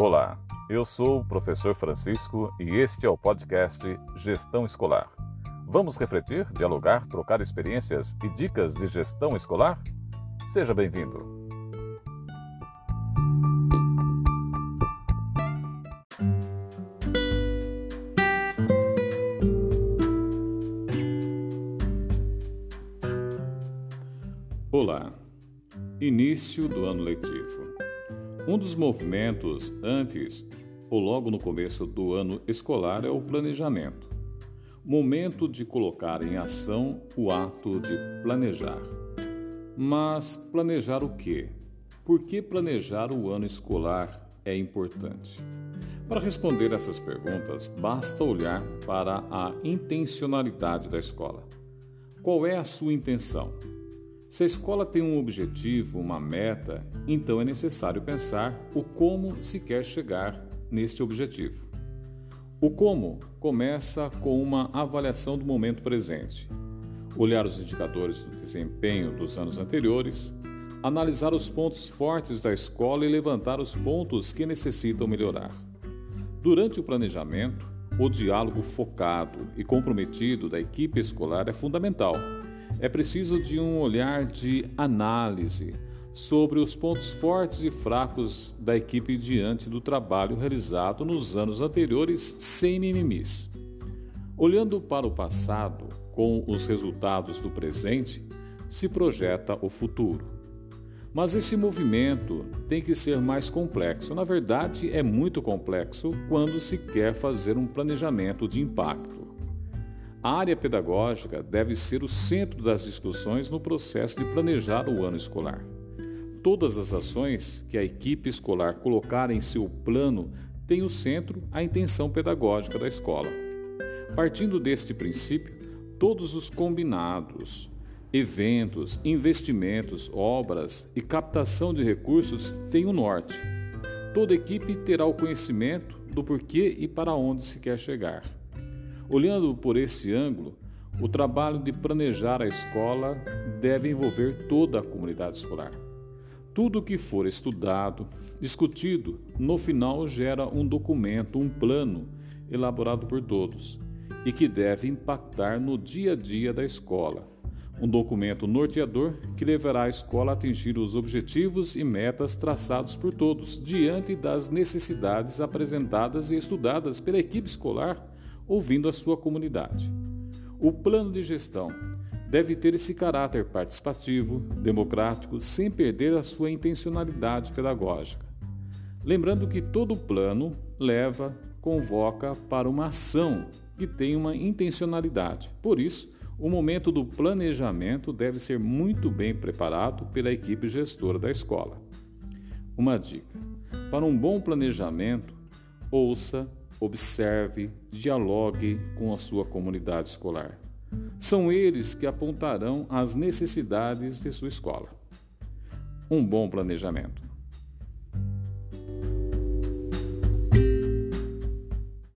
Olá, eu sou o professor Francisco e este é o podcast Gestão Escolar. Vamos refletir, dialogar, trocar experiências e dicas de gestão escolar? Seja bem-vindo. Olá, início do ano letivo. Um dos movimentos antes ou logo no começo do ano escolar é o planejamento. Momento de colocar em ação o ato de planejar. Mas planejar o quê? Por que planejar o ano escolar é importante? Para responder essas perguntas, basta olhar para a intencionalidade da escola. Qual é a sua intenção? Se a escola tem um objetivo, uma meta, então é necessário pensar o como se quer chegar neste objetivo. O como começa com uma avaliação do momento presente, olhar os indicadores do desempenho dos anos anteriores, analisar os pontos fortes da escola e levantar os pontos que necessitam melhorar. Durante o planejamento, o diálogo focado e comprometido da equipe escolar é fundamental é preciso de um olhar de análise sobre os pontos fortes e fracos da equipe diante do trabalho realizado nos anos anteriores sem mimimis. Olhando para o passado com os resultados do presente, se projeta o futuro. Mas esse movimento tem que ser mais complexo. Na verdade, é muito complexo quando se quer fazer um planejamento de impacto. A área pedagógica deve ser o centro das discussões no processo de planejar o ano escolar. Todas as ações que a equipe escolar colocar em seu plano têm o centro a intenção pedagógica da escola. Partindo deste princípio, todos os combinados, eventos, investimentos, obras e captação de recursos têm o um norte. Toda equipe terá o conhecimento do porquê e para onde se quer chegar. Olhando por esse ângulo, o trabalho de planejar a escola deve envolver toda a comunidade escolar. Tudo que for estudado, discutido, no final gera um documento, um plano elaborado por todos e que deve impactar no dia a dia da escola. Um documento norteador que levará a escola a atingir os objetivos e metas traçados por todos, diante das necessidades apresentadas e estudadas pela equipe escolar ouvindo a sua comunidade. O plano de gestão deve ter esse caráter participativo, democrático, sem perder a sua intencionalidade pedagógica. Lembrando que todo plano leva, convoca para uma ação que tem uma intencionalidade. Por isso, o momento do planejamento deve ser muito bem preparado pela equipe gestora da escola. Uma dica: para um bom planejamento, ouça, observe, dialogue com a sua comunidade escolar. São eles que apontarão as necessidades de sua escola. Um bom planejamento.